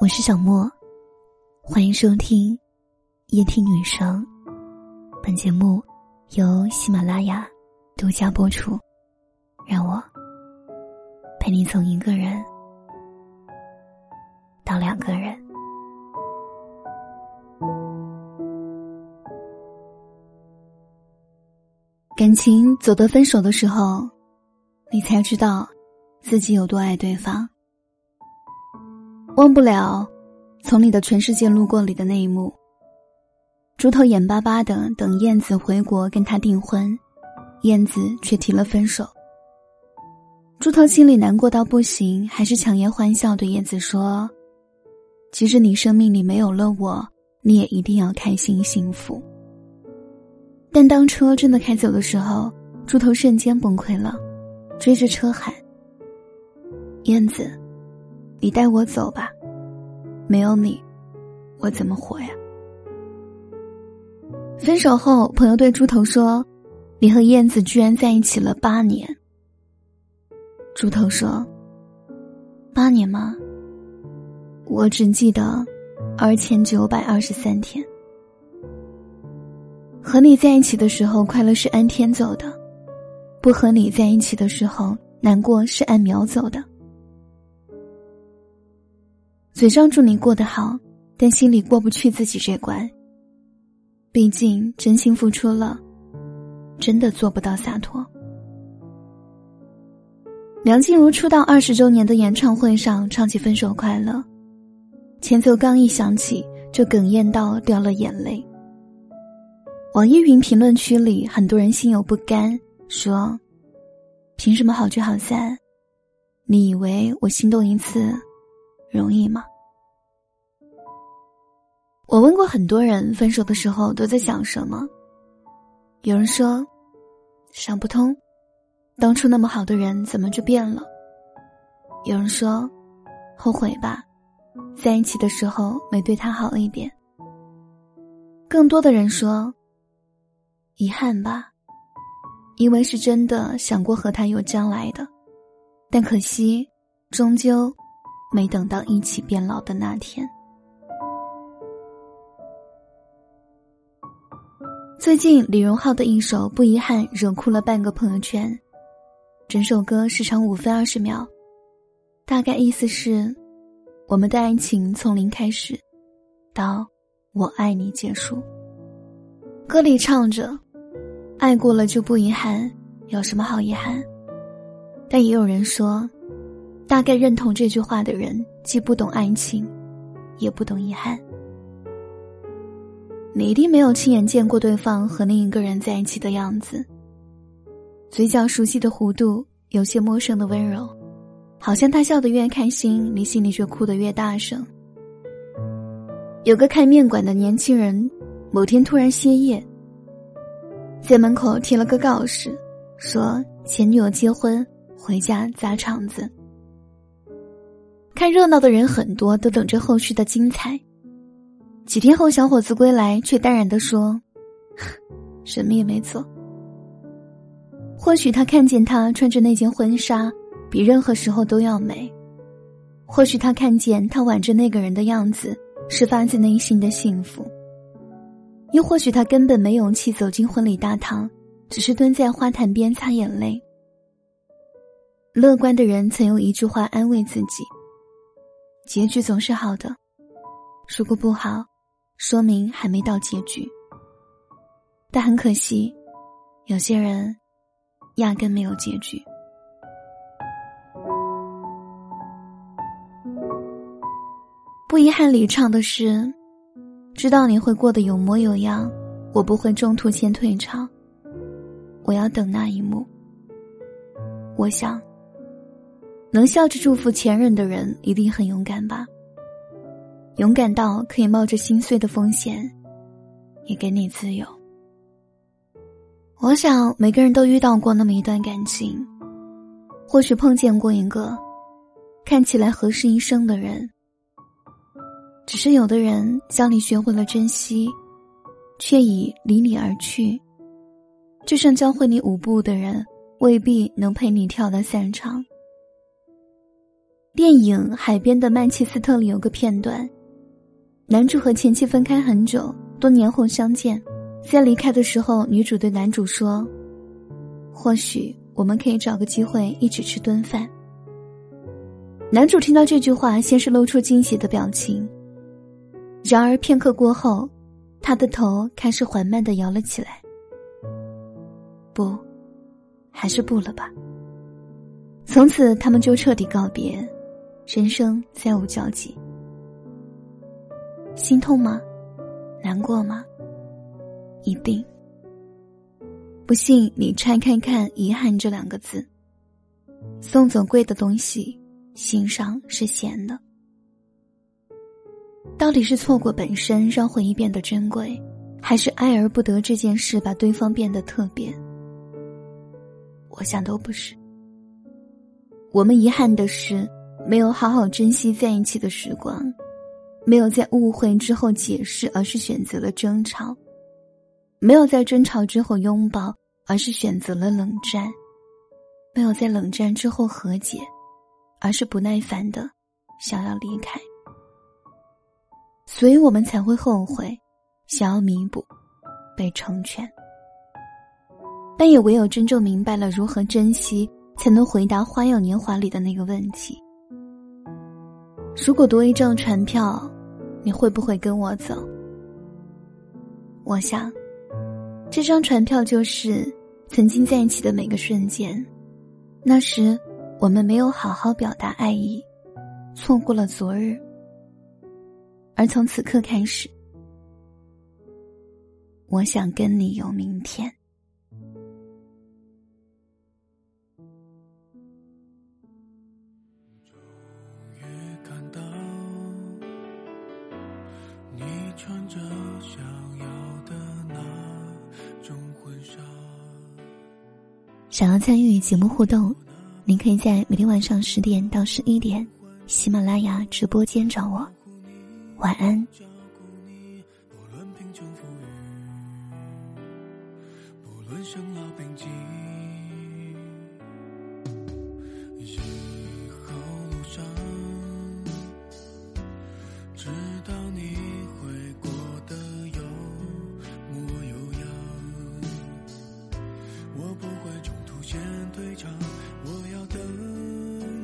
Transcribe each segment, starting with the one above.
我是小莫，欢迎收听夜听女生。本节目由喜马拉雅独家播出。让我陪你从一个人到两个人。感情走到分手的时候，你才知道自己有多爱对方。忘不了从你的全世界路过里的那一幕。猪头眼巴巴的等燕子回国跟他订婚，燕子却提了分手。猪头心里难过到不行，还是强颜欢笑对燕子说：“即使你生命里没有了我，你也一定要开心幸福。”但当车真的开走的时候，猪头瞬间崩溃了，追着车喊：“燕子！”你带我走吧，没有你，我怎么活呀？分手后，朋友对猪头说：“你和燕子居然在一起了八年。”猪头说：“八年吗？我只记得二千九百二十三天。和你在一起的时候，快乐是按天走的；不和你在一起的时候，难过是按秒走的。”嘴上祝你过得好，但心里过不去自己这关。毕竟真心付出了，真的做不到洒脱。梁静茹出道二十周年的演唱会上唱起《分手快乐》，前奏刚一响起，就哽咽到掉了眼泪。网易云评论区里很多人心有不甘，说：“凭什么好聚好散？你以为我心动一次容易吗？”我问过很多人，分手的时候都在想什么？有人说，想不通，当初那么好的人怎么就变了？有人说，后悔吧，在一起的时候没对他好一点。更多的人说，遗憾吧，因为是真的想过和他有将来的，但可惜，终究没等到一起变老的那天。最近李荣浩的一首《不遗憾》惹哭了半个朋友圈，整首歌时长五分二十秒，大概意思是：我们的爱情从零开始，到我爱你结束。歌里唱着：“爱过了就不遗憾，有什么好遗憾？”但也有人说，大概认同这句话的人既不懂爱情，也不懂遗憾。你一定没有亲眼见过对方和另一个人在一起的样子。嘴角熟悉的弧度，有些陌生的温柔，好像他笑得越开心，你心里却哭得越大声。有个开面馆的年轻人，某天突然歇业，在门口贴了个告示，说前女友结婚，回家砸场子。看热闹的人很多，都等着后续的精彩。几天后，小伙子归来，却淡然的说：“ 什么也没做。或许他看见他穿着那件婚纱，比任何时候都要美；或许他看见他挽着那个人的样子，是发自内心的幸福；又或许他根本没勇气走进婚礼大堂，只是蹲在花坛边擦眼泪。乐观的人曾用一句话安慰自己：结局总是好的，如果不好。”说明还没到结局，但很可惜，有些人压根没有结局。不遗憾里唱的是：“知道你会过得有模有样，我不会中途先退场，我要等那一幕。”我想，能笑着祝福前任的人一定很勇敢吧。勇敢到可以冒着心碎的风险，也给你自由。我想每个人都遇到过那么一段感情，或许碰见过一个看起来合适一生的人，只是有的人教你学会了珍惜，却已离你而去。就像教会你舞步的人，未必能陪你跳到散场。电影《海边的曼彻斯特》里有个片段，男主和前妻分开很久，多年后相见，在离开的时候，女主对男主说：“或许我们可以找个机会一起吃顿饭。”男主听到这句话，先是露出惊喜的表情，然而片刻过后，他的头开始缓慢的摇了起来。不，还是不了吧。从此，他们就彻底告别。人生再无交集，心痛吗？难过吗？一定。不信你拆开看“遗憾”这两个字。送走贵的东西，心上是咸的。到底是错过本身让回忆变得珍贵，还是爱而不得这件事把对方变得特别？我想都不是。我们遗憾的是。没有好好珍惜在一起的时光，没有在误会之后解释，而是选择了争吵；没有在争吵之后拥抱，而是选择了冷战；没有在冷战之后和解，而是不耐烦的想要离开。所以我们才会后悔，想要弥补，被成全。但也唯有真正明白了如何珍惜，才能回答《花样年华》里的那个问题。如果多一张船票，你会不会跟我走？我想，这张船票就是曾经在一起的每个瞬间。那时，我们没有好好表达爱意，错过了昨日。而从此刻开始，我想跟你有明天。想要参与节目互动，您可以在每天晚上十点到十一点，喜马拉雅直播间找我。晚安。生老病疾人退场，我要等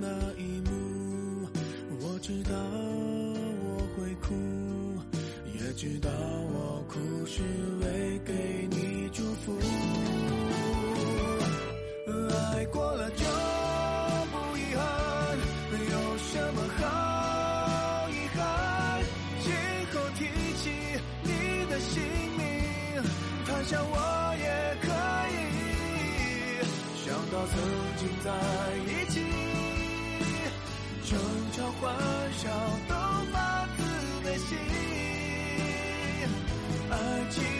那一幕，我知道我会哭，也知道我哭是为给你祝福。争吵欢笑都发自内心。爱情。